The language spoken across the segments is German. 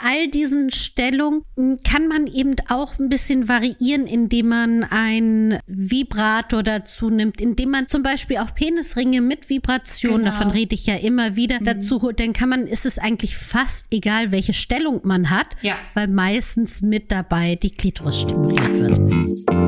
bei all diesen Stellungen kann man eben auch ein bisschen variieren, indem man ein Vibrator dazu nimmt, indem man zum Beispiel auch Penisringe mit Vibration, Genau. davon rede ich ja immer wieder, dazu holt. Dann kann man, ist es eigentlich fast egal, welche Stellung man hat, Ja. weil meistens mit dabei die Klitoris stimuliert wird.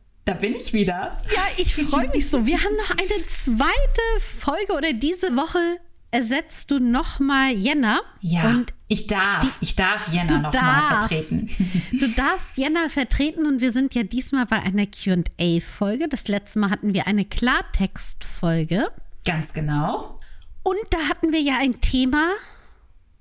da bin ich wieder. Ja, ich freue mich so. Wir haben noch eine zweite Folge oder diese Woche ersetzt du nochmal Jenna. Ja, Und ich darf, ich darf Jena du noch mal darfst. vertreten. Du darfst Jenna vertreten und wir sind ja diesmal bei einer QA-Folge. Das letzte Mal hatten wir eine Klartext-Folge. Ganz genau. Und da hatten wir ja ein Thema,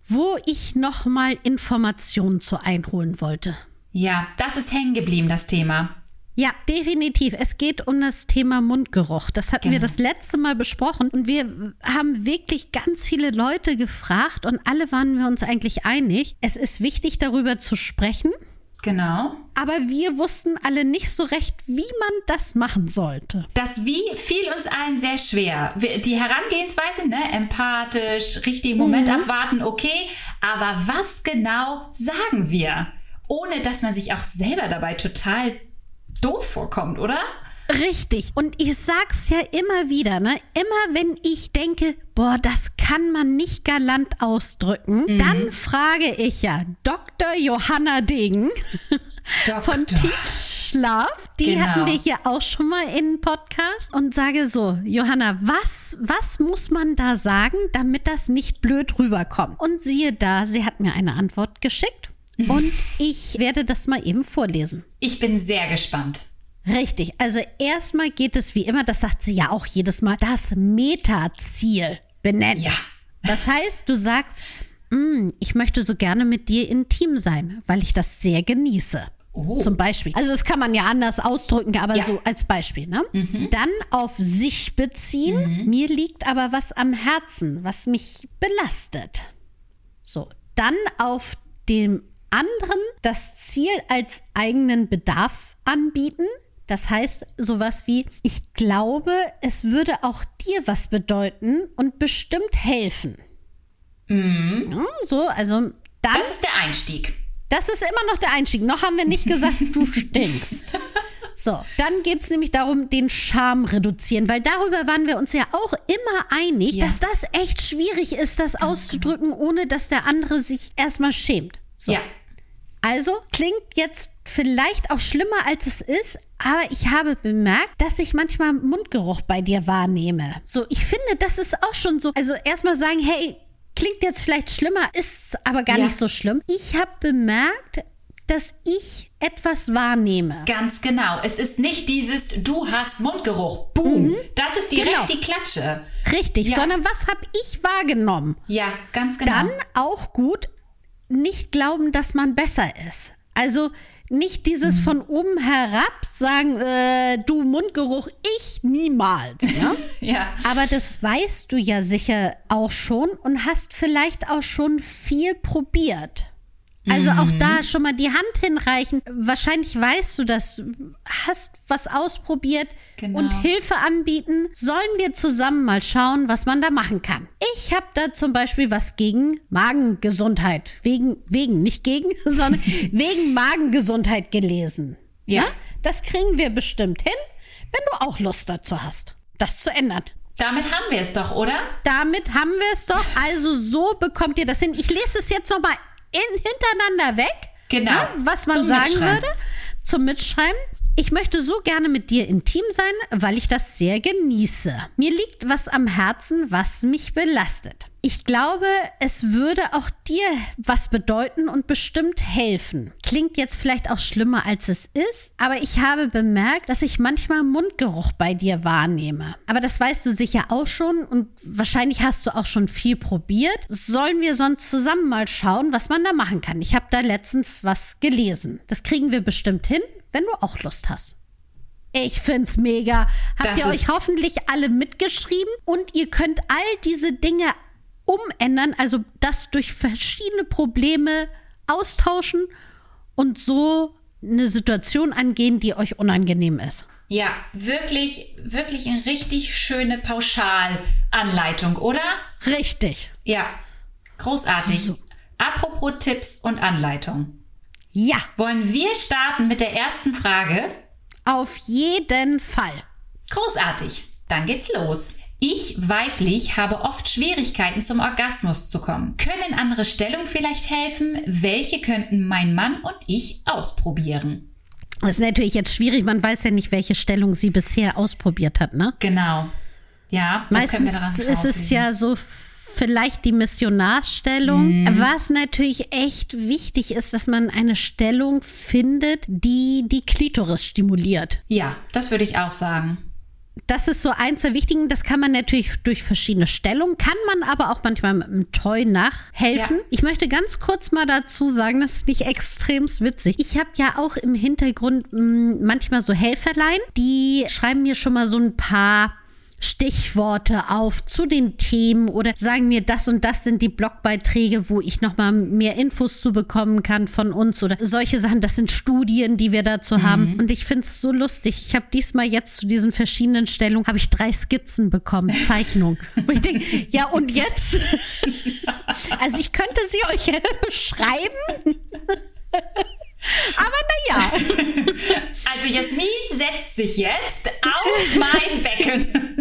wo ich nochmal Informationen zu einholen wollte. Ja, das ist hängen geblieben, das Thema. Ja, definitiv. Es geht um das Thema Mundgeruch. Das hatten wir Genau. das letzte Mal besprochen und wir haben wirklich ganz viele Leute gefragt und alle waren wir uns eigentlich einig. Es ist wichtig, darüber zu sprechen, Genau. aber wir wussten alle nicht so recht, wie man das machen sollte. Das Wie fiel uns allen sehr schwer. Wir- Die Herangehensweise, ne, empathisch, richtigen Moment Mhm. abwarten, okay. Aber was genau sagen wir? Ohne dass man sich auch selber dabei total doof vorkommt, oder? Richtig. Und ich sag's ja immer wieder, ne? Immer wenn ich denke, boah, das kann man nicht galant ausdrücken, Mhm. dann frage ich ja Dr. Johanna Degen von Doktor. Teach Schlaf. Die Genau. hatten wir hier auch schon mal in Podcast und sage so, Johanna, was, was muss man da sagen, damit das nicht blöd rüberkommt? Und siehe da, sie hat mir eine Antwort geschickt und ich werde das mal eben vorlesen. Ich bin sehr gespannt. Richtig. Also erstmal geht es wie immer, das sagt sie ja auch jedes Mal, das Metaziel benennen. Ja. Das heißt, du sagst, "Mm, ich möchte so gerne mit dir intim sein, weil ich das sehr genieße. Oh. Zum Beispiel. Also das kann man ja anders ausdrücken, aber Ja. so als Beispiel. Ne? Dann auf sich beziehen. Mir liegt aber was am Herzen, was mich belastet. So, dann auf dem anderen das Ziel als eigenen Bedarf anbieten. Das heißt sowas wie, ich glaube, es würde auch dir was bedeuten und bestimmt helfen. Ja, so, also dann, Das ist der Einstieg. das ist immer noch der Einstieg. Noch haben wir nicht gesagt, du stinkst. So, dann geht es nämlich darum, den Charme reduzieren, weil darüber waren wir uns ja auch immer einig, Ja. dass das echt schwierig ist, das auszudrücken, ohne dass der andere sich erstmal schämt. So. Ja. Also klingt jetzt vielleicht auch schlimmer, als es ist, aber ich habe bemerkt, dass ich manchmal Mundgeruch bei dir wahrnehme. So, ich finde, das ist auch schon so. Also erstmal sagen, hey, klingt jetzt vielleicht schlimmer, ist aber gar Ja. nicht so schlimm. Ich habe bemerkt, dass ich etwas wahrnehme. Ganz genau. Es ist nicht dieses, du hast Mundgeruch. Boom. Das ist direkt Genau. die Klatsche. Richtig, Ja. sondern was habe ich wahrgenommen? Ja, ganz genau. Dann auch gut, nicht glauben, dass man besser ist. Also nicht dieses Mhm. von oben herab sagen, äh, du Mundgeruch, ich niemals. Ja? ja. Aber das weißt du ja sicher auch schon und hast vielleicht auch schon viel probiert. Also auch Mhm. da schon mal die Hand hinreichen. Wahrscheinlich weißt du das, hast was ausprobiert Genau. und Hilfe anbieten. Sollen wir zusammen mal schauen, was man da machen kann? Ich habe da zum Beispiel was gegen Magengesundheit. Wegen, wegen, nicht gegen, sondern wegen Magengesundheit gelesen. Ja. Das kriegen wir bestimmt hin, wenn du auch Lust dazu hast, das zu ändern. Damit haben wir es doch, oder? Damit haben wir es doch. Also so bekommt ihr das hin. Ich lese es jetzt noch mal in, hintereinander weg. Genau. ne, was man Zum sagen würde. Zum Mitschreiben. Ich möchte so gerne mit dir intim sein, weil ich das sehr genieße. Mir liegt was am Herzen, was mich belastet. Ich glaube, es würde auch dir was bedeuten und bestimmt helfen. Klingt jetzt vielleicht auch schlimmer, als es ist, aber ich habe bemerkt, dass ich manchmal Mundgeruch bei dir wahrnehme. Aber das weißt du sicher auch schon und wahrscheinlich hast du auch schon viel probiert. Sollen wir sonst zusammen mal schauen, was man da machen kann? Ich habe da letztens was gelesen. Das kriegen wir bestimmt hin, wenn du auch Lust hast. Ich find's mega. Habt Das ihr euch hoffentlich alle mitgeschrieben und ihr könnt all diese Dinge umändern, also das durch verschiedene Probleme austauschen und so eine Situation angehen, die euch unangenehm ist. Ja, wirklich, wirklich eine richtig schöne Pauschalanleitung, oder? Richtig. Ja, großartig. So. Apropos Tipps und Anleitung. Ja, Wollen wir starten mit der ersten Frage? auf jeden Fall. Großartig. Dann geht's los. Ich, weiblich, habe oft Schwierigkeiten zum Orgasmus zu kommen. Können andere Stellungen vielleicht helfen? Welche könnten mein Mann und ich ausprobieren? Das ist natürlich jetzt schwierig, man weiß ja nicht, welche Stellung sie bisher ausprobiert hat, ne? Genau. Ja, das können wir Meistens daran ist es ja so vielleicht die Missionarsstellung. Mhm. Was natürlich echt wichtig ist, dass man eine Stellung findet, die die Klitoris stimuliert. Ja, das würde ich auch sagen. Das ist so eins der wichtigen. Das kann man natürlich durch verschiedene Stellungen, kann man aber auch manchmal mit einem Toy nachhelfen. Ja. Ich möchte ganz kurz mal dazu sagen, das ist nicht extremst witzig. Ich habe ja auch im Hintergrund mh, manchmal so Helferlein, die schreiben mir schon mal so ein paar Stichworte auf zu den Themen oder sagen mir, das und das sind die Blogbeiträge, wo ich nochmal mehr Infos zu bekommen kann von uns oder solche Sachen. Das sind Studien, die wir dazu haben. Und ich finde es so lustig. Ich habe diesmal jetzt zu diesen verschiedenen Stellungen, habe ich drei Skizzen bekommen, Zeichnung. Wo ich denke, ja und jetzt? also ich könnte sie euch beschreiben. Aber naja. Also Jasmin setzt sich jetzt auf mein Becken.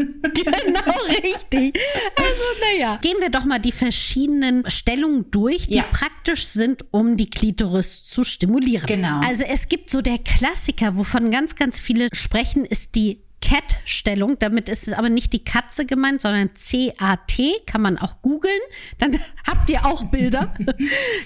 Gehen wir doch mal die verschiedenen Stellungen durch, die Ja. praktisch sind, um die Klitoris zu stimulieren. Genau. Also es gibt so der Klassiker, wovon ganz, ganz viele sprechen, ist die Cat-Stellung. Damit ist aber nicht die Katze gemeint, sondern C-A-T. Kann man auch googeln. Dann habt ihr auch Bilder.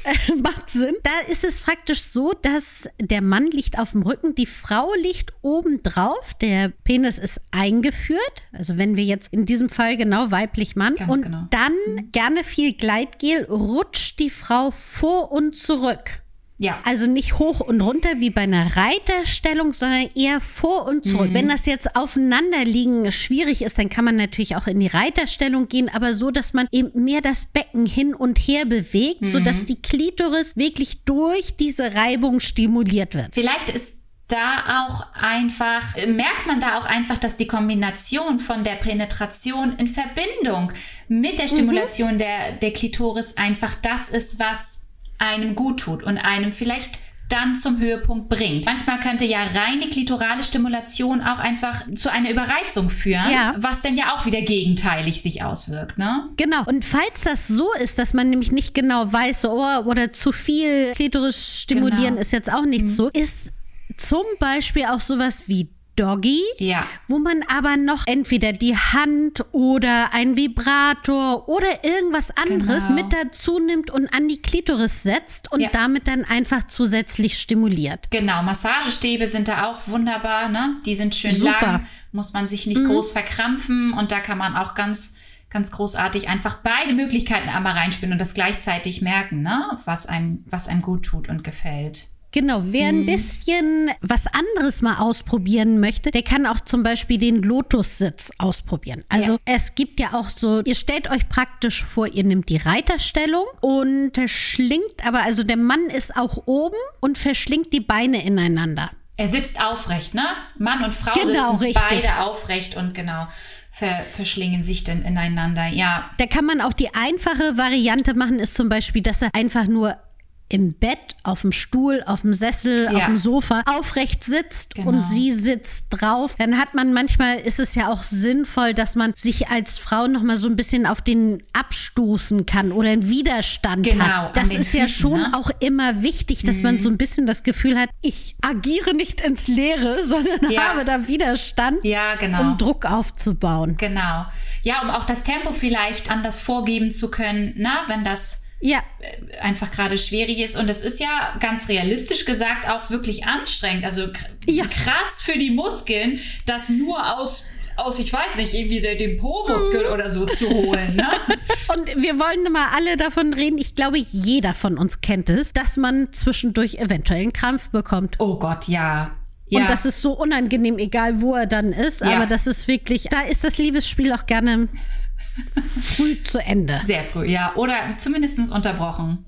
Äh, Macht Sinn. Da ist es praktisch so, dass der Mann liegt auf dem Rücken, die Frau liegt oben drauf, der Penis ist eingeführt. Also wenn wir jetzt in diesem Fall genau weiblich Mann. Ganz und genau. dann gerne viel Gleitgel rutscht die Frau vor und zurück. Ja. Also nicht hoch und runter wie bei einer Reiterstellung, sondern eher vor und zurück. Mhm. Wenn das jetzt aufeinander liegen schwierig ist, dann kann man natürlich auch in die Reiterstellung gehen, aber so, dass man eben mehr das Becken hin und her bewegt, Mhm. sodass die Klitoris wirklich durch diese Reibung stimuliert wird. Vielleicht ist da auch einfach, merkt man da auch einfach, dass die Kombination von der Penetration in Verbindung mit der Stimulation der, der Klitoris einfach das ist, was einem gut tut und einem vielleicht dann zum Höhepunkt bringt. Manchmal könnte ja reine klitorale Stimulation auch einfach zu einer Überreizung führen, Ja. was dann ja auch wieder gegenteilig sich auswirkt, ne? Genau. Und falls das so ist, dass man nämlich nicht genau weiß, so, oh, oder zu viel Klitoris stimulieren Genau. ist jetzt auch nicht so, ist zum Beispiel auch sowas wie Doggy, Ja. wo man aber noch entweder die Hand oder ein Vibrator oder irgendwas anderes Genau. mit dazu nimmt und an die Klitoris setzt und Ja. damit dann einfach zusätzlich stimuliert. Genau, Massagestäbe sind da auch wunderbar, ne? Die sind schön Super. Mhm. lang, muss man sich nicht groß verkrampfen und da kann man auch ganz, ganz großartig einfach beide Möglichkeiten einmal reinspielen und das gleichzeitig merken, ne? Was einem, was einem gut tut und gefällt. Genau, wer Mhm. ein bisschen was anderes mal ausprobieren möchte, der kann auch zum Beispiel den Lotussitz ausprobieren. Also Ja. es gibt ja auch so, ihr stellt euch praktisch vor, ihr nehmt die Reiterstellung und verschlingt, aber also der Mann ist auch oben und verschlingt die Beine ineinander. Er sitzt aufrecht, ne? Mann und Frau Genau, sitzen richtig. beide aufrecht und genau ver, verschlingen sich dann ineinander. Ja, Da kann man auch die einfache Variante machen, ist zum Beispiel, dass er einfach nur im Bett, auf dem Stuhl, auf dem Sessel, Ja. auf dem Sofa aufrecht sitzt Genau. und sie sitzt drauf, dann hat man manchmal ist es ja auch sinnvoll, dass man sich als Frau noch mal so ein bisschen auf den abstoßen kann oder einen Widerstand Genau, hat. Das ist ja Füßen, schon ne? auch immer wichtig, dass man so ein bisschen das Gefühl hat, ich agiere nicht ins Leere, sondern Ja. habe da Widerstand, Ja, genau. um Druck aufzubauen. Genau. Ja, um auch das Tempo vielleicht anders vorgeben zu können, na, wenn das Ja, einfach gerade schwierig ist. Und es ist ja ganz realistisch gesagt auch wirklich anstrengend. Also Ja. krass für die Muskeln, das nur aus, aus ich weiß nicht, irgendwie de- dem Po-Muskel oder so zu holen. Ne? Und wir wollen mal alle davon reden. Ich glaube, jeder von uns kennt es, dass man zwischendurch eventuell einen Krampf bekommt. Oh Gott, ja. Ja, Und das ist so unangenehm, egal wo er dann ist. Ja. Aber das ist wirklich, da ist das Liebesspiel auch gerne früh zu Ende. sehr früh, ja. Oder zumindest unterbrochen.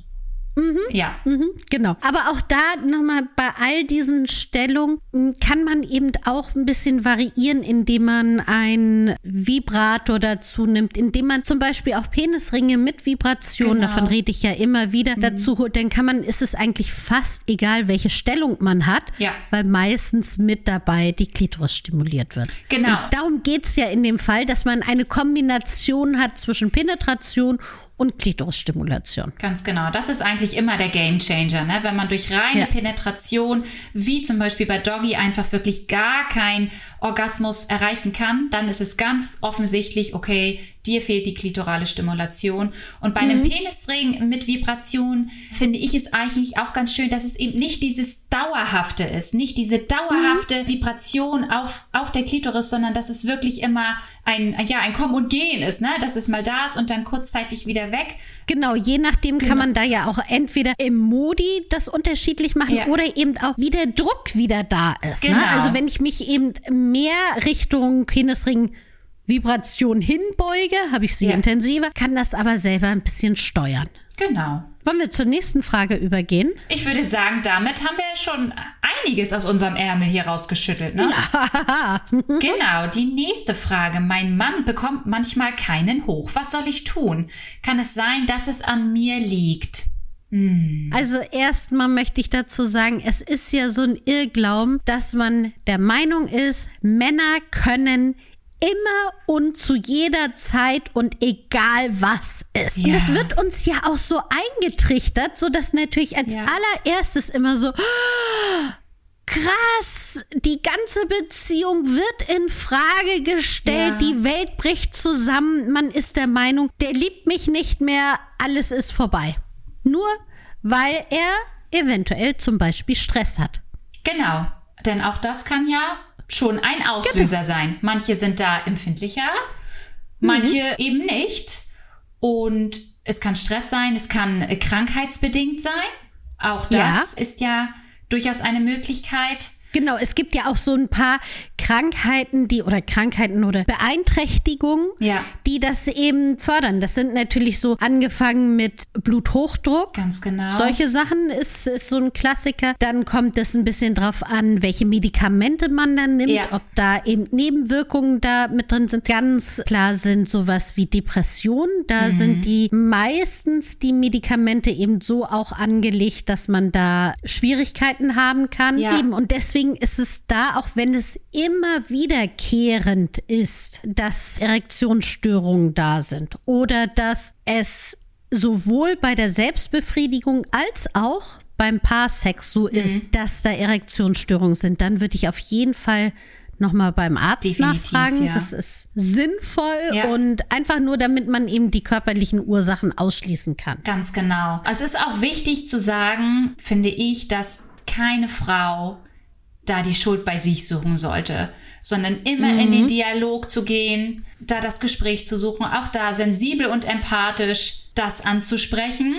Ja. Mhm, genau. Aber auch da nochmal bei all diesen Stellungen m, kann man eben auch ein bisschen variieren, indem man ein Vibrator dazu nimmt, indem man zum Beispiel auch Penisringe mit Vibration, Genau. davon rede ich ja immer wieder, dazu holt. Dann kann man, ist es eigentlich fast egal, welche Stellung man hat, Ja. weil meistens mit dabei die Klitoris stimuliert wird. Genau. Und darum geht es ja in dem Fall, dass man eine Kombination hat zwischen Penetration und Klitorisstimulation. Ganz genau. Das ist eigentlich immer der Game Changer, ne? Wenn man durch reine Ja. Penetration, wie zum Beispiel bei Doggy, einfach wirklich gar keinen Orgasmus erreichen kann, dann ist es ganz offensichtlich, okay, dir fehlt die klitorale Stimulation. Und bei einem Penisring mit Vibration finde ich es eigentlich auch ganz schön, dass es eben nicht dieses Dauerhafte ist, nicht diese dauerhafte Vibration auf, auf der Klitoris, sondern dass es wirklich immer ein, ja, ein Kommen und Gehen ist, ne? Dass es mal da ist und dann kurzzeitig wieder weg. Genau, je nachdem kann man da ja auch entweder im Modi das unterschiedlich machen Ja. oder eben auch, wie der Druck wieder da ist. Genau. Ne? Also wenn ich mich eben mehr Richtung Penisring Vibration hinbeuge, habe ich sie Ja. intensiver, kann das aber selber ein bisschen steuern. Genau. Wollen wir zur nächsten Frage übergehen? Ich würde sagen, damit haben wir schon einiges aus unserem Ärmel hier rausgeschüttelt. Ne? genau, die nächste Frage. Mein Mann bekommt manchmal keinen hoch. Was soll ich tun? Kann es sein, dass es an mir liegt? Also erstmal möchte ich dazu sagen, es ist ja so ein Irrglauben, dass man der Meinung ist, Männer können immer und zu jeder Zeit und egal was ist. Und Ja. das wird uns ja auch so eingetrichtert, so dass natürlich als Ja. allererstes immer so krass, die ganze Beziehung wird in Frage gestellt, Ja. die Welt bricht zusammen, man ist der Meinung, der liebt mich nicht mehr, alles ist vorbei. Nur weil er eventuell zum Beispiel Stress hat. Genau, denn auch das kann ja schon ein Auslöser sein. Manche sind da empfindlicher, manche eben nicht. Und es kann Stress sein, es kann äh, krankheitsbedingt sein. Auch das ist ja durchaus eine Möglichkeit. Genau, es gibt ja auch so ein paar Krankheiten, die oder Krankheiten oder Beeinträchtigungen, Ja. die das eben fördern. Das sind natürlich so angefangen mit Bluthochdruck. Ganz genau. Solche Sachen ist, ist so ein Klassiker. Dann kommt es ein bisschen drauf an, welche Medikamente man dann nimmt, Ja. ob da eben Nebenwirkungen da mit drin sind. Ganz klar sind sowas wie Depressionen. Da Mhm. sind die meistens die Medikamente eben so auch angelegt, dass man da Schwierigkeiten haben kann. Ja. Eben. Und deswegen ist es da, auch wenn es immer wiederkehrend ist, dass Erektionsstörungen da sind oder dass es sowohl bei der Selbstbefriedigung als auch beim Paarsex so Mhm. ist, dass da Erektionsstörungen sind, dann würde ich auf jeden Fall nochmal beim Arzt Definitiv, nachfragen. ja. Das ist sinnvoll Ja. und einfach nur, damit man eben die körperlichen Ursachen ausschließen kann. Ganz genau. Es ist auch wichtig zu sagen, finde ich, dass keine Frau da die Schuld bei sich suchen sollte, sondern immer in den Dialog zu gehen, da das Gespräch zu suchen, auch da sensibel und empathisch das anzusprechen.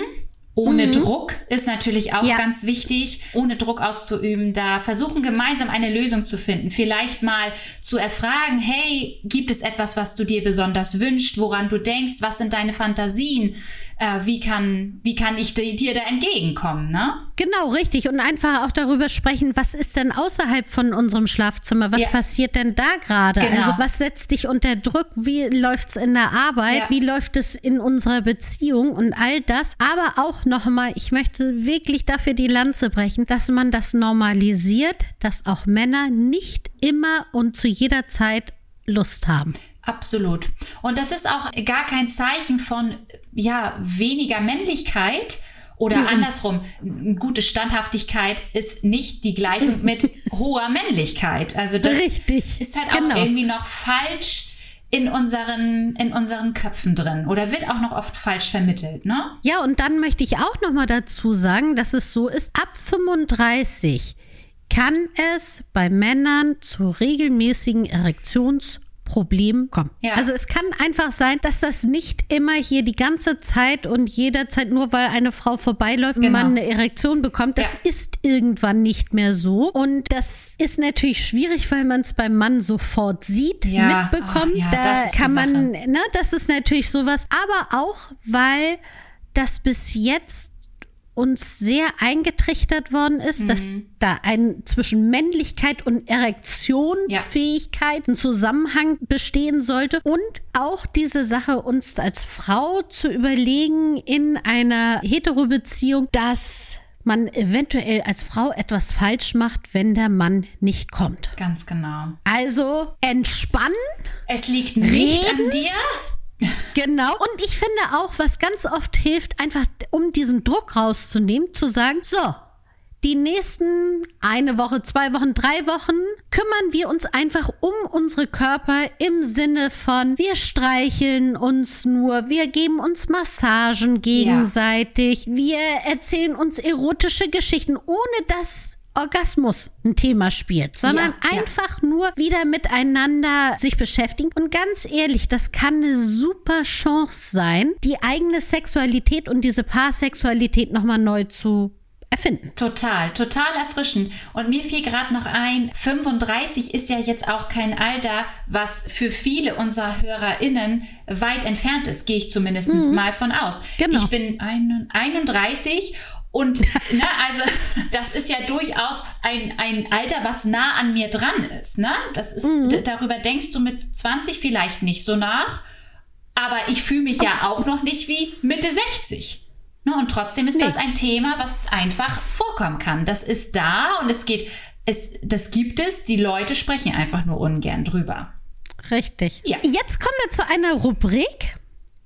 Ohne Druck ist natürlich auch Ja. ganz wichtig, ohne Druck auszuüben, da versuchen gemeinsam eine Lösung zu finden. Vielleicht mal zu erfragen, hey, gibt es etwas, was du dir besonders wünschst, woran du denkst, was sind deine Fantasien? Äh, wie, kann, wie kann ich dir da entgegenkommen, ne? Genau, richtig. Und einfach auch darüber sprechen, was ist denn außerhalb von unserem Schlafzimmer? Was ja. passiert denn da gerade? Genau. Also was setzt dich unter Druck? Wie läuft es in der Arbeit? Ja. Wie läuft es in unserer Beziehung? Und all das. Aber auch nochmal, ich möchte wirklich dafür die Lanze brechen, dass man das normalisiert, dass auch Männer nicht immer und zu jeder Zeit Lust haben. Absolut. Und das ist auch gar kein Zeichen von, ja, weniger Männlichkeit, oder mhm. andersrum, gute Standhaftigkeit ist nicht die Gleichung mit hoher Männlichkeit. Also das Richtig, ist halt genau. auch irgendwie noch falsch in unseren, in unseren Köpfen drin oder wird auch noch oft falsch vermittelt, ne? Ja, und dann möchte ich auch noch mal dazu sagen, dass es so ist, ab 35 kann es bei Männern zu regelmäßigen Erektions- Problem kommen. Ja. Also es kann einfach sein, dass das nicht immer hier die ganze Zeit und jederzeit nur weil eine Frau vorbeiläuft, genau. man eine Erektion bekommt. Das ja. ist irgendwann nicht mehr so. Und das ist natürlich schwierig, weil man es beim Mann sofort sieht, ja. mitbekommt. Ach, da kann man, ne, das ist natürlich sowas. Aber auch, weil das bis jetzt uns sehr eingetrichtert worden ist, mhm. dass da ein zwischen Männlichkeit und Erektionsfähigkeit ja. ein Zusammenhang bestehen sollte und auch diese Sache uns als Frau zu überlegen in einer Hetero-Beziehung, dass man eventuell als Frau etwas falsch macht, wenn der Mann nicht kommt. Ganz genau. Also entspannen. Es liegt nicht reden, an dir. Genau. Und ich finde auch, was ganz oft hilft, einfach um diesen Druck rauszunehmen, zu sagen, so, die nächsten eine Woche, zwei Wochen, drei Wochen kümmern wir uns einfach um unsere Körper im Sinne von, wir streicheln uns nur, wir geben uns Massagen gegenseitig, ja. wir erzählen uns erotische Geschichten, ohne dass Orgasmus ein Thema spielt, sondern ja, einfach ja. nur wieder miteinander sich beschäftigen. Und ganz ehrlich, das kann eine super Chance sein, die eigene Sexualität und diese Paarsexualität nochmal neu zu erfinden. Total, total erfrischend. Und mir fiel gerade noch ein, 35 ist ja jetzt auch kein Alter, was für viele unserer HörerInnen weit entfernt ist, gehe ich zumindest mhm. mal von aus. Genau. Ich bin 31 und ne, also das ist ja durchaus ein, ein Alter, was nah an mir dran ist. Ne? Das ist, mhm. darüber denkst du mit 20 vielleicht nicht so nach. Aber ich fühle mich ja auch noch nicht wie Mitte 60. Ne? Und trotzdem ist nee. das ein Thema, was einfach vorkommen kann. Das ist da und es geht, es, das gibt es. Die Leute sprechen einfach nur ungern drüber. Richtig. Ja. Jetzt kommen wir zu einer Rubrik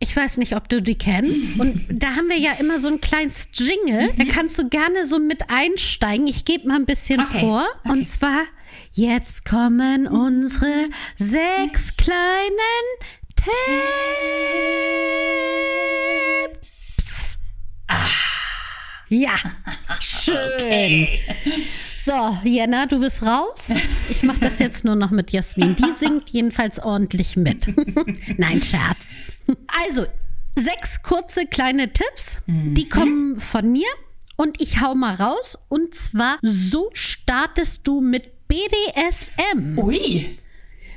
ich weiß nicht, ob du die kennst. Und da haben wir ja immer so ein kleines Jingle. Mhm. Da kannst du gerne so mit einsteigen. Ich gebe mal ein bisschen okay. vor. Okay. Und zwar, jetzt kommen unsere sechs kleinen Tipps. Ah. Ja, schön. Okay. So, Jenna, du bist raus. Ich mache das jetzt nur noch mit Jasmin. Die singt jedenfalls ordentlich mit. Nein, Scherz. Also, sechs kurze kleine Tipps, mhm. die kommen von mir und ich hau mal raus. Und zwar, so startest du mit BDSM. Ui.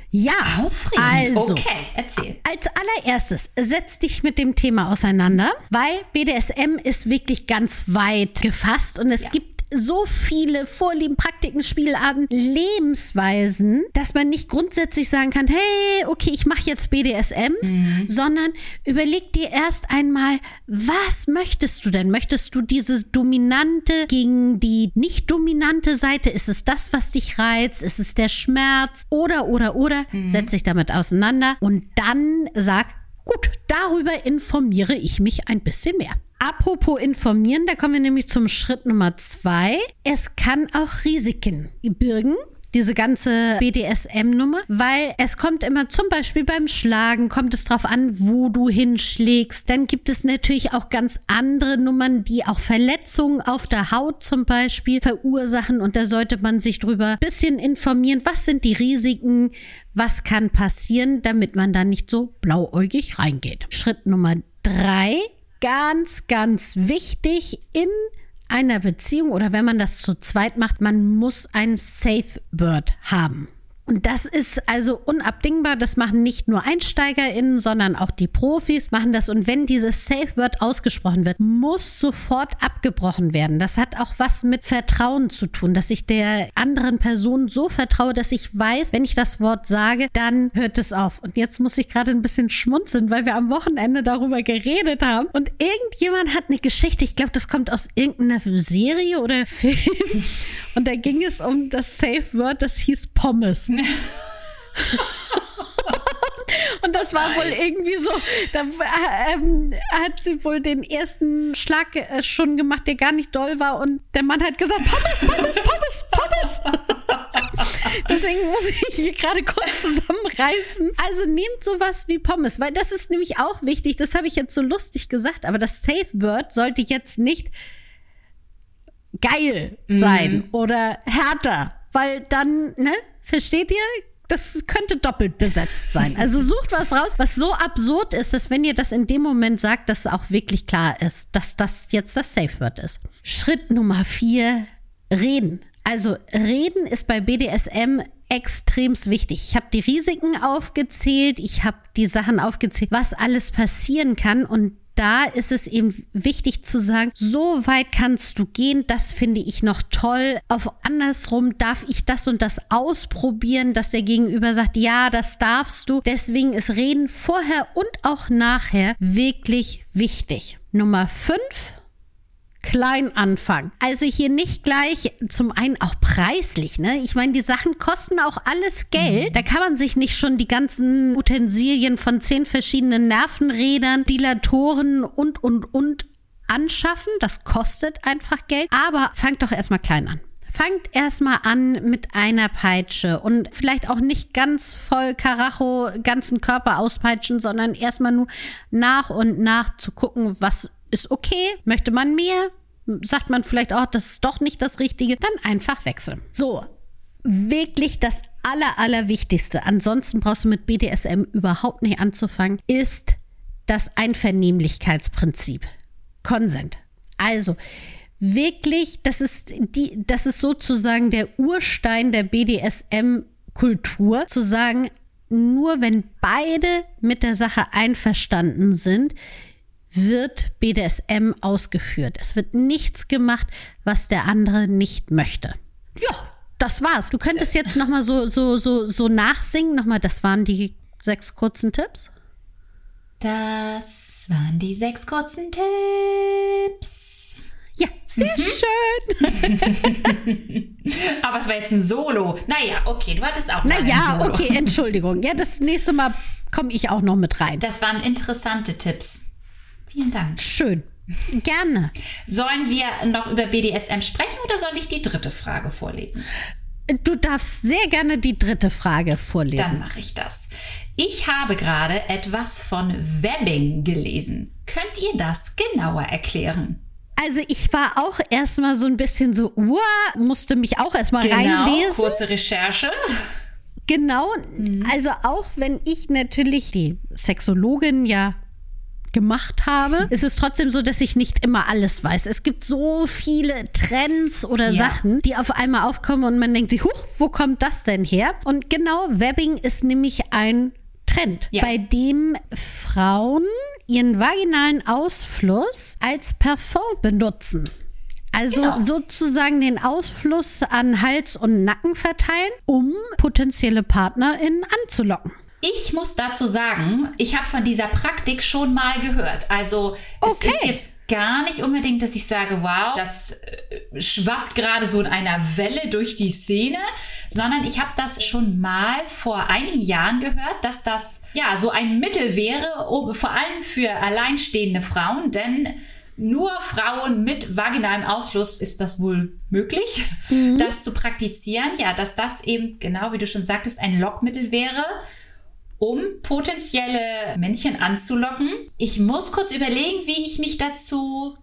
Ja, Aufregend. also okay, erzähl. Als allererstes setz dich mit dem Thema auseinander, weil BDSM ist wirklich ganz weit gefasst und es ja. gibt so viele Vorlieben, Praktiken, Spielarten, Lebensweisen, dass man nicht grundsätzlich sagen kann, hey, okay, ich mache jetzt BDSM, mhm. sondern überleg dir erst einmal, was möchtest du denn? Möchtest du diese dominante gegen die nicht dominante Seite? Ist es das, was dich reizt? Ist es der Schmerz? Oder, oder, oder? Mhm. Setz dich damit auseinander und dann sag, gut, darüber informiere ich mich ein bisschen mehr. Apropos informieren, da kommen wir nämlich zum Schritt Nummer zwei. Es kann auch Risiken birgen diese ganze BDSM-Nummer, weil es kommt immer zum Beispiel beim Schlagen, kommt es drauf an, wo du hinschlägst. Dann gibt es natürlich auch ganz andere Nummern, die auch Verletzungen auf der Haut zum Beispiel verursachen und da sollte man sich drüber ein bisschen informieren, was sind die Risiken, was kann passieren, damit man da nicht so blauäugig reingeht. Schritt Nummer drei ganz, ganz wichtig in einer Beziehung oder wenn man das zu zweit macht, man muss ein Safe Word haben. Und das ist also unabdingbar. Das machen nicht nur EinsteigerInnen, sondern auch die Profis machen das. Und wenn dieses Safe Word ausgesprochen wird, muss sofort abgebrochen werden. Das hat auch was mit Vertrauen zu tun, dass ich der anderen Person so vertraue, dass ich weiß, wenn ich das Wort sage, dann hört es auf. Und jetzt muss ich gerade ein bisschen schmunzeln, weil wir am Wochenende darüber geredet haben. Und irgendjemand hat eine Geschichte, ich glaube, das kommt aus irgendeiner Serie oder Film. Und da ging es um das Safe Word, das hieß Pommes. Und das war wohl irgendwie so, da ähm, hat sie wohl den ersten Schlag äh, schon gemacht, der gar nicht doll war. Und der Mann hat gesagt, Pommes, Pommes, Pommes, Pommes. Deswegen muss ich hier gerade kurz zusammenreißen. Also nehmt sowas wie Pommes, weil das ist nämlich auch wichtig. Das habe ich jetzt so lustig gesagt, aber das Safe Word sollte jetzt nicht geil sein mhm. oder härter, weil dann, ne, versteht ihr? Das könnte doppelt besetzt sein. Also sucht was raus, was so absurd ist, dass wenn ihr das in dem Moment sagt, dass auch wirklich klar ist, dass das jetzt das Safe Word ist. Schritt Nummer vier, reden. Also reden ist bei BDSM extremst wichtig. Ich habe die Risiken aufgezählt, ich habe die Sachen aufgezählt, was alles passieren kann und da ist es eben wichtig zu sagen, so weit kannst du gehen, das finde ich noch toll. Auf andersrum darf ich das und das ausprobieren, dass der Gegenüber sagt, ja, das darfst du. Deswegen ist Reden vorher und auch nachher wirklich wichtig. Nummer fünf klein anfangen. Also hier nicht gleich zum einen auch preislich, ne? Ich meine, die Sachen kosten auch alles Geld. Da kann man sich nicht schon die ganzen Utensilien von zehn verschiedenen Nervenrädern, Dilatoren und und und anschaffen. Das kostet einfach Geld. Aber fangt doch erstmal klein an. Fangt erstmal an mit einer Peitsche und vielleicht auch nicht ganz voll Karacho, ganzen Körper auspeitschen, sondern erstmal nur nach und nach zu gucken, was ist okay. Möchte man mehr? Sagt man vielleicht auch, das ist doch nicht das Richtige? Dann einfach wechseln. So, wirklich das Aller, Allerwichtigste, ansonsten brauchst du mit BDSM überhaupt nicht anzufangen, ist das Einvernehmlichkeitsprinzip. Consent. Also, wirklich, das ist die, das ist sozusagen der Urstein der BDSM-Kultur, zu sagen, nur wenn beide mit der Sache einverstanden sind, wird BDSM ausgeführt. Es wird nichts gemacht, was der andere nicht möchte. Ja, das war's. Du könntest jetzt noch mal so so so so nachsingen. Noch mal, das waren die sechs kurzen Tipps. Das waren die sechs kurzen Tipps. Ja, sehr mhm. schön. Aber es war jetzt ein Solo. Naja, okay, du hattest auch noch Naja, okay, Entschuldigung. Ja, das nächste Mal komme ich auch noch mit rein. Das waren interessante Tipps. Vielen Dank. Schön. Gerne. Sollen wir noch über BDSM sprechen oder soll ich die dritte Frage vorlesen? Du darfst sehr gerne die dritte Frage vorlesen. Dann mache ich das. Ich habe gerade etwas von Webbing gelesen. Könnt ihr das genauer erklären? Also ich war auch erstmal so ein bisschen so, uah, musste mich auch erstmal genau, reinlesen. Kurze Recherche. Genau, mhm. also auch wenn ich natürlich die Sexologin ja gemacht habe, ist es trotzdem so, dass ich nicht immer alles weiß. Es gibt so viele Trends oder ja. Sachen, die auf einmal aufkommen und man denkt sich, huch, wo kommt das denn her? Und genau, Webbing ist nämlich ein Trend, ja. bei dem Frauen ihren vaginalen Ausfluss als Parfum benutzen. Also genau. sozusagen den Ausfluss an Hals und Nacken verteilen, um potenzielle PartnerInnen anzulocken. Ich muss dazu sagen, ich habe von dieser Praktik schon mal gehört. Also okay. es ist jetzt gar nicht unbedingt, dass ich sage, wow, das äh, schwappt gerade so in einer Welle durch die Szene, sondern ich habe das schon mal vor einigen Jahren gehört, dass das ja so ein Mittel wäre, um, vor allem für alleinstehende Frauen, denn nur Frauen mit vaginalem Ausfluss ist das wohl möglich, mhm. das zu praktizieren. Ja, dass das eben, genau wie du schon sagtest, ein Lockmittel wäre um potenzielle Männchen anzulocken. Ich muss kurz überlegen, wie ich mich dazu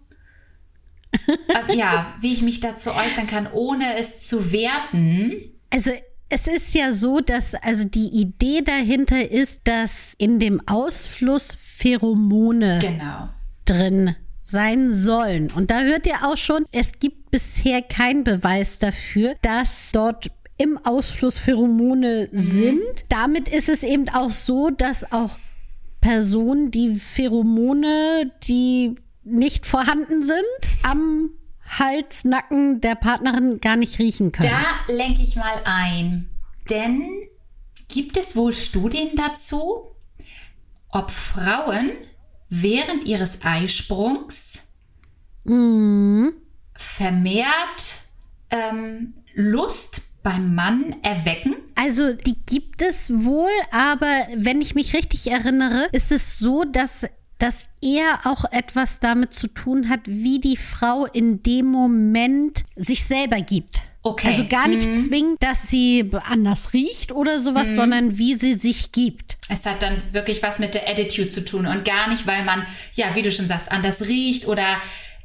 äh, ja, wie ich mich dazu äußern kann, ohne es zu werten. Also es ist ja so, dass also die Idee dahinter ist, dass in dem Ausfluss Pheromone genau. drin sein sollen. Und da hört ihr auch schon, es gibt bisher keinen Beweis dafür, dass dort im Ausfluss Pheromone mhm. sind. Damit ist es eben auch so, dass auch Personen, die Pheromone, die nicht vorhanden sind, am Hals, Nacken der Partnerin gar nicht riechen können. Da lenke ich mal ein. Denn gibt es wohl Studien dazu, ob Frauen während ihres Eisprungs mhm. vermehrt ähm, Lust beim Mann erwecken? Also die gibt es wohl, aber wenn ich mich richtig erinnere, ist es so, dass dass er auch etwas damit zu tun hat, wie die Frau in dem Moment sich selber gibt. Okay. Also gar nicht mhm. zwingend, dass sie anders riecht oder sowas, mhm. sondern wie sie sich gibt. Es hat dann wirklich was mit der Attitude zu tun und gar nicht, weil man, ja, wie du schon sagst, anders riecht oder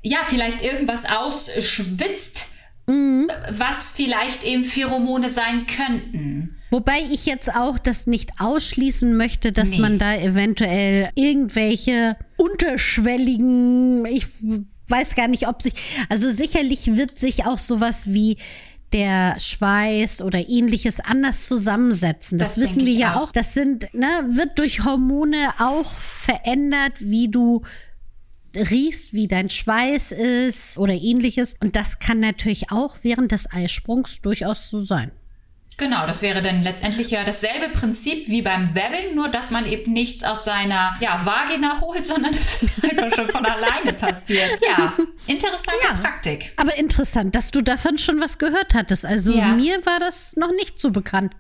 ja, vielleicht irgendwas ausschwitzt, mhm. was vielleicht eben Pheromone sein könnten. Wobei ich jetzt auch das nicht ausschließen möchte, dass nee. man da eventuell irgendwelche unterschwelligen, ich weiß gar nicht, ob sich, also sicherlich wird sich auch sowas wie der Schweiß oder ähnliches anders zusammensetzen. Das, das wissen wir ja auch. auch. Das sind, ne, wird durch Hormone auch verändert, wie du riechst, wie dein Schweiß ist oder ähnliches. Und das kann natürlich auch während des Eisprungs durchaus so sein. Genau, das wäre dann letztendlich ja dasselbe Prinzip wie beim Webbing, nur dass man eben nichts aus seiner ja, Vagina holt, sondern das einfach schon von alleine passiert. Ja, interessante ja, Praktik. Aber interessant, dass du davon schon was gehört hattest. Also ja. mir war das noch nicht so bekannt.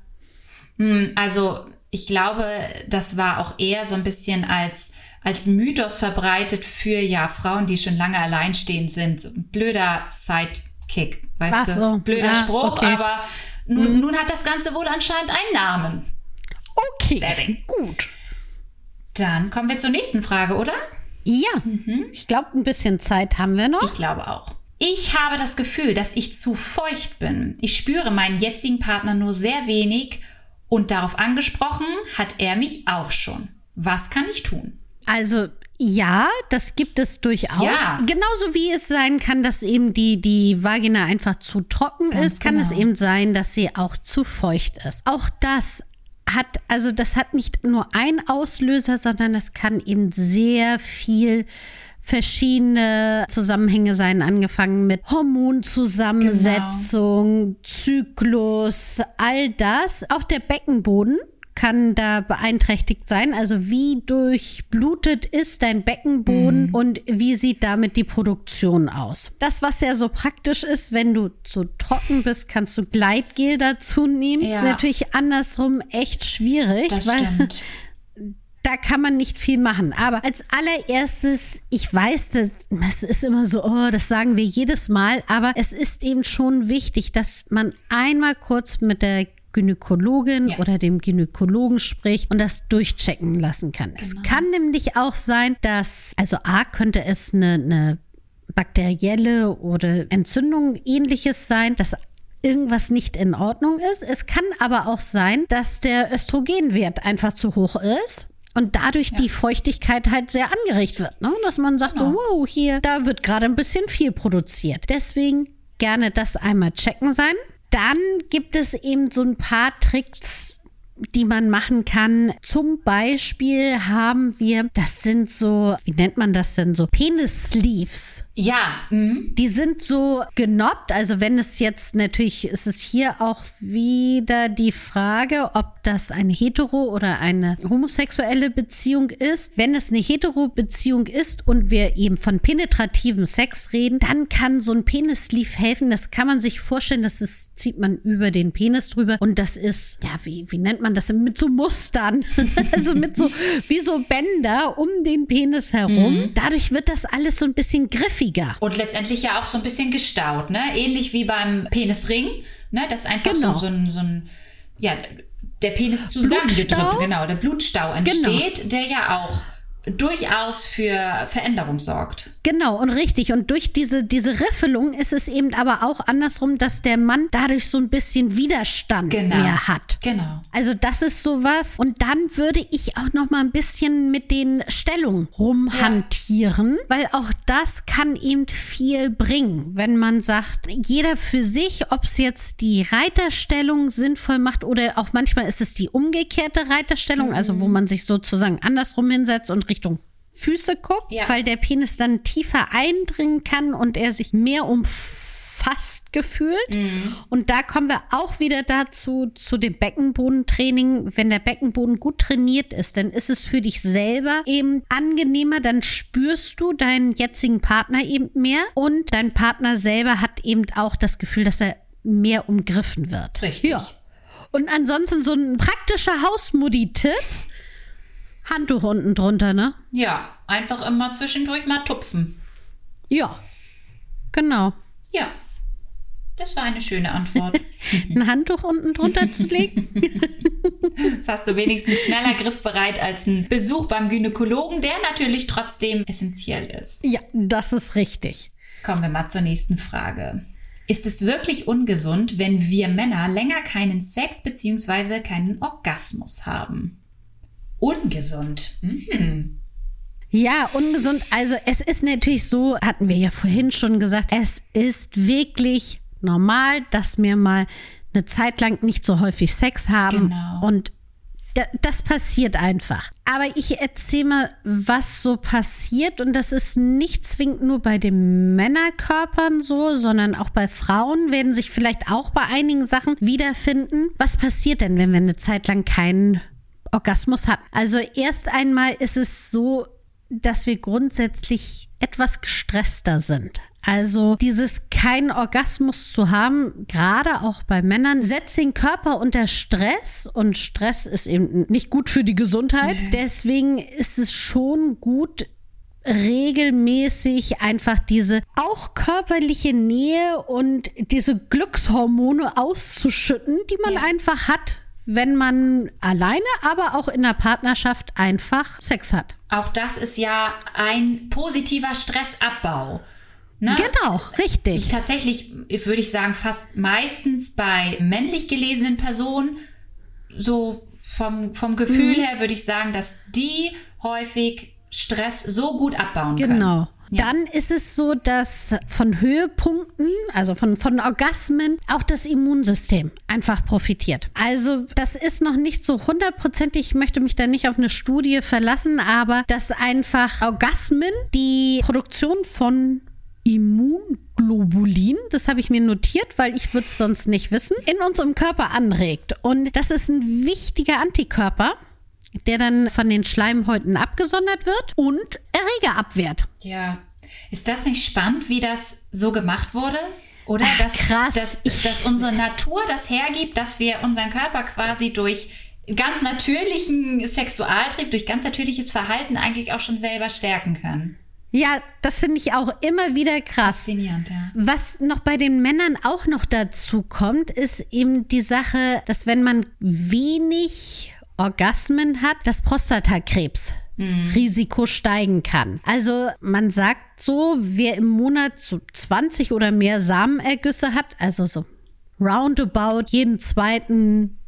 Hm, also ich glaube, das war auch eher so ein bisschen als als Mythos verbreitet für ja Frauen, die schon lange alleinstehend sind. So blöder Sidekick, weißt Ach so. du? Blöder ja, Spruch, okay. aber nun, mhm. nun, hat das Ganze wohl anscheinend einen Namen. Okay, Wedding. gut. Dann kommen wir zur nächsten Frage, oder? Ja, mhm. ich glaube, ein bisschen Zeit haben wir noch. Ich glaube auch. Ich habe das Gefühl, dass ich zu feucht bin. Ich spüre meinen jetzigen Partner nur sehr wenig und darauf angesprochen hat er mich auch schon. Was kann ich tun? Also ja, das gibt es durchaus. Ja. Genauso wie es sein kann, dass eben die, die Vagina einfach zu trocken Ganz ist, kann genau. es eben sein, dass sie auch zu feucht ist. Auch das hat, also das hat nicht nur ein Auslöser, sondern es kann eben sehr viel verschiedene Zusammenhänge sein, angefangen mit Hormonzusammensetzung, genau. Zyklus, all das. Auch der Beckenboden kann da beeinträchtigt sein. Also wie durchblutet ist dein Beckenboden mhm. und wie sieht damit die Produktion aus? Das, was ja so praktisch ist, wenn du zu trocken bist, kannst du Gleitgel dazu nehmen. Ja. Ist natürlich andersrum echt schwierig. Das weil stimmt. da kann man nicht viel machen. Aber als allererstes, ich weiß, das, das, ist immer so, oh, das sagen wir jedes Mal, aber es ist eben schon wichtig, dass man einmal kurz mit der Gynäkologin ja. oder dem Gynäkologen spricht und das durchchecken lassen kann. Genau. Es kann nämlich auch sein, dass, also A, könnte es eine, eine bakterielle oder Entzündung ähnliches sein, dass irgendwas nicht in Ordnung ist. Es kann aber auch sein, dass der Östrogenwert einfach zu hoch ist und dadurch ja. die Feuchtigkeit halt sehr angeregt wird. Ne? Dass man sagt, genau. so, wow, hier, da wird gerade ein bisschen viel produziert. Deswegen gerne das einmal checken sein. Dann gibt es eben so ein paar Tricks, die man machen kann. Zum Beispiel haben wir, das sind so, wie nennt man das denn so? Penis-Sleeves. Ja. Mhm. Die sind so genoppt. Also wenn es jetzt natürlich, ist es hier auch wieder die Frage, ob das eine hetero oder eine homosexuelle Beziehung ist. Wenn es eine hetero Beziehung ist und wir eben von penetrativem Sex reden, dann kann so ein Penis-Sleeve helfen. Das kann man sich vorstellen, das ist, zieht man über den Penis drüber und das ist, ja, wie, wie nennt man man das mit so Mustern, also mit so wie so Bänder um den Penis herum. Mhm. Dadurch wird das alles so ein bisschen griffiger. Und letztendlich ja auch so ein bisschen gestaut, ne? Ähnlich wie beim Penisring, ne? Das einfach genau. so, so, ein, so ein, ja, der Penis zusammengedrückt, genau, der Blutstau entsteht, genau. der ja auch durchaus für Veränderung sorgt. Genau und richtig. Und durch diese, diese Riffelung ist es eben aber auch andersrum, dass der Mann dadurch so ein bisschen Widerstand Genau. mehr hat. Genau. Also das ist sowas. Und dann würde ich auch noch mal ein bisschen mit den Stellungen rumhantieren, weil auch das kann eben viel bringen, wenn man sagt, jeder für sich, ob es jetzt die Reiterstellung sinnvoll macht oder auch manchmal ist es die umgekehrte Reiterstellung, also wo man sich sozusagen andersrum hinsetzt und Richtung Füße guckt, Ja. weil der Penis dann tiefer eindringen kann und er sich mehr umfasst gefühlt. Und da kommen wir auch wieder dazu, zu dem Beckenbodentraining. Wenn der Beckenboden gut trainiert ist, dann ist es für dich selber eben angenehmer, dann spürst du deinen jetzigen Partner eben mehr und dein Partner selber hat eben auch das Gefühl, dass er mehr umgriffen wird. Richtig. Ja. Und ansonsten so ein praktischer Hausmutti-Tipp. Handtuch unten drunter, ne? Ja, einfach immer zwischendurch mal tupfen. Ja. Genau. Ja. Das war eine schöne Antwort. Ein Handtuch unten drunter zu legen. Jetzt hast du wenigstens schneller griffbereit als ein Besuch beim Gynäkologen, der natürlich trotzdem essentiell ist. Ja, das ist richtig. Kommen wir mal zur nächsten Frage. Ist es wirklich ungesund, wenn wir Männer länger keinen Sex bzw. keinen Orgasmus haben? Ungesund. Mhm. Ja, ungesund. Also es ist natürlich so, hatten wir ja vorhin schon gesagt, es ist wirklich normal, dass wir mal eine Zeit lang nicht so häufig Sex haben. Genau. Und da, das passiert einfach. Aber ich erzähle mal, was so passiert. Und das ist nicht zwingend nur bei den Männerkörpern so, sondern auch bei Frauen werden sich vielleicht auch bei einigen Sachen wiederfinden. Was passiert denn, wenn wir eine Zeit lang keinen Orgasmus hatten? Also erst einmal ist es so, dass wir grundsätzlich etwas gestresster sind. Also dieses keinen Orgasmus zu haben, gerade auch bei Männern, setzt den Körper unter Stress und Stress ist eben nicht gut für die Gesundheit. Deswegen ist es schon gut, regelmäßig einfach diese auch körperliche Nähe und diese Glückshormone auszuschütten, die man Ja. einfach hat, wenn man alleine, aber auch in der Partnerschaft einfach Sex hat. Auch das ist ja ein positiver Stressabbau. Ne? Genau, richtig. Tatsächlich würde ich sagen, fast meistens bei männlich gelesenen Personen, so vom, vom Gefühl Mhm. her würde ich sagen, dass die häufig Stress so gut abbauen können. Genau. Ja. Dann ist es so, dass von Höhepunkten, also von, von Orgasmen, auch das Immunsystem einfach profitiert. Also das ist noch nicht so hundertprozentig, ich möchte mich da nicht auf eine Studie verlassen, aber dass einfach Orgasmen die Produktion von Immunglobulin, das habe ich mir notiert, weil ich würde es sonst nicht wissen, in unserem Körper anregt. Und das ist ein wichtiger Antikörper, der dann von den Schleimhäuten abgesondert wird und Erreger abwehrt. Ja. Ist das nicht spannend, wie das so gemacht wurde? Oder Ach, dass, krass. Dass, dass unsere Natur das hergibt, dass wir unseren Körper quasi durch ganz natürlichen Sexualtrieb, durch ganz natürliches Verhalten eigentlich auch schon selber stärken können. Ja, das finde ich auch immer wieder krass. Faszinierend, ja. Was noch bei den Männern auch noch dazu kommt, ist eben die Sache, dass wenn man wenig Orgasmen hat, das Prostatakrebs. Risiko steigen kann. Also man sagt so, wer im Monat so 20 oder mehr Samenergüsse hat, also so roundabout jeden zweiten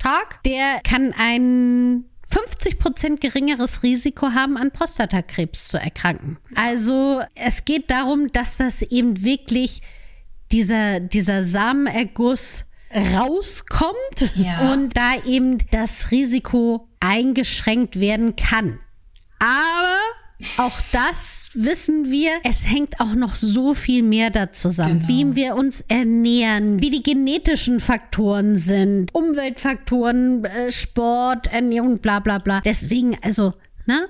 Tag, der kann ein 50% geringeres Risiko haben, an Prostatakrebs zu erkranken. Also es geht darum, dass das eben wirklich dieser, dieser Samenerguss rauskommt Ja. und da eben das Risiko eingeschränkt werden kann. Aber auch das wissen wir, es hängt auch noch so viel mehr da zusammen, Genau. wie wir uns ernähren, wie die genetischen Faktoren sind, Umweltfaktoren, äh, Sport, Ernährung, bla bla bla. Deswegen, also, ne?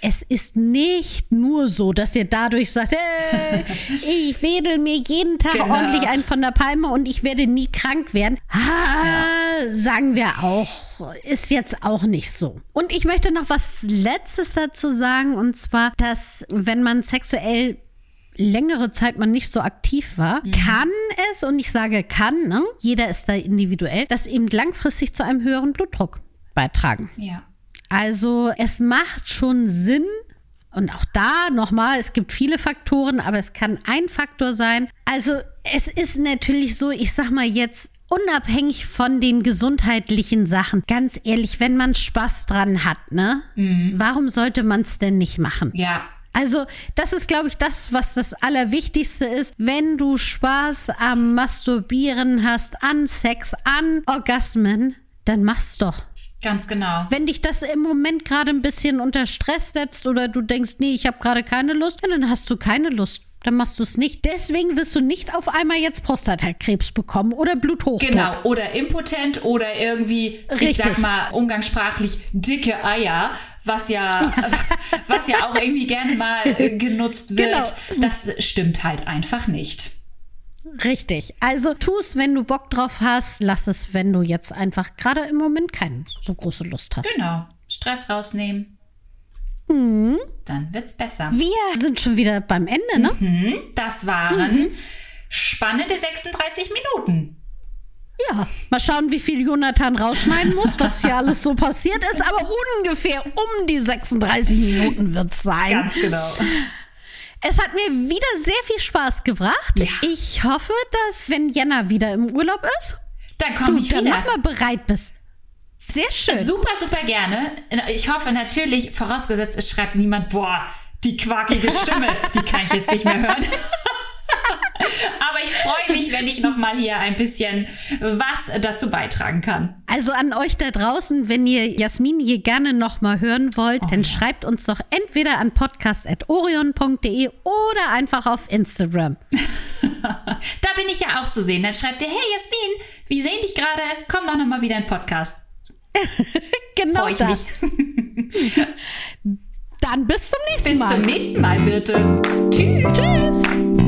Es ist nicht nur so, dass ihr dadurch sagt, hey, ich wedel mir jeden Tag Genau. ordentlich einen von der Palme und ich werde nie krank werden. Ha, Sagen wir auch, ist jetzt auch nicht so. Und ich möchte noch was Letztes dazu sagen, und zwar, dass wenn man sexuell längere Zeit man nicht so aktiv war, kann es, und ich sage kann, ne, jeder ist da individuell, das eben langfristig zu einem höheren Blutdruck beitragen. Ja. Also es macht schon Sinn, und auch da nochmal, es gibt viele Faktoren, aber es kann ein Faktor sein. Also es ist natürlich so, ich sag mal jetzt, unabhängig von den gesundheitlichen Sachen, ganz ehrlich, wenn man Spaß dran hat, ne? Mhm. Warum sollte man es denn nicht machen? Ja. Also, das ist, glaube ich, das, was das Allerwichtigste ist. Wenn du Spaß am Masturbieren hast, an Sex, an Orgasmen, dann mach's doch. Ganz genau. Wenn dich das im Moment gerade ein bisschen unter Stress setzt oder du denkst, nee, ich habe gerade keine Lust, dann hast du keine Lust. Dann machst du es nicht. Deswegen wirst du nicht auf einmal jetzt Prostatakrebs bekommen oder Bluthochdruck. Genau, oder impotent oder irgendwie, Richtig. ich sag mal umgangssprachlich dicke Eier, was ja, was ja auch irgendwie gerne mal genutzt wird. Genau. Das stimmt halt einfach nicht. Richtig. Also tu es, wenn du Bock drauf hast. Lass es, wenn du jetzt einfach gerade im Moment keine so große Lust hast. Genau. Stress rausnehmen. Mhm. Dann wird's besser. Wir sind schon wieder beim Ende, ne? Mhm. Das waren mhm. spannende 36 Minuten. Ja, mal schauen, wie viel Jonathan rausschneiden muss, was hier alles so passiert ist. Aber ungefähr um die 36 Minuten wird's sein. Ganz genau. Es hat mir wieder sehr viel Spaß gebracht. Ja. Ich hoffe, dass, wenn Jenna wieder im Urlaub ist, dann komme ich dann wieder. nochmal bereit bist. Sehr schön. Super, super gerne. Ich hoffe natürlich, vorausgesetzt, es schreibt niemand, boah, die quakige Stimme, die kann ich jetzt nicht mehr hören. Aber ich freue mich, wenn ich nochmal hier ein bisschen was dazu beitragen kann. Also an euch da draußen, wenn ihr Jasmin hier gerne nochmal hören wollt, oh, dann ja. schreibt uns doch entweder an podcast.orion.de oder einfach auf Instagram. da bin ich ja auch zu sehen. Dann schreibt ihr, hey Jasmin, wir sehen dich gerade, komm doch nochmal wieder in den Podcast. genau Freu ich das. Mich. Dann bis zum nächsten Mal. Bis zum nächsten Mal, bitte. Tschüss. Tschüss.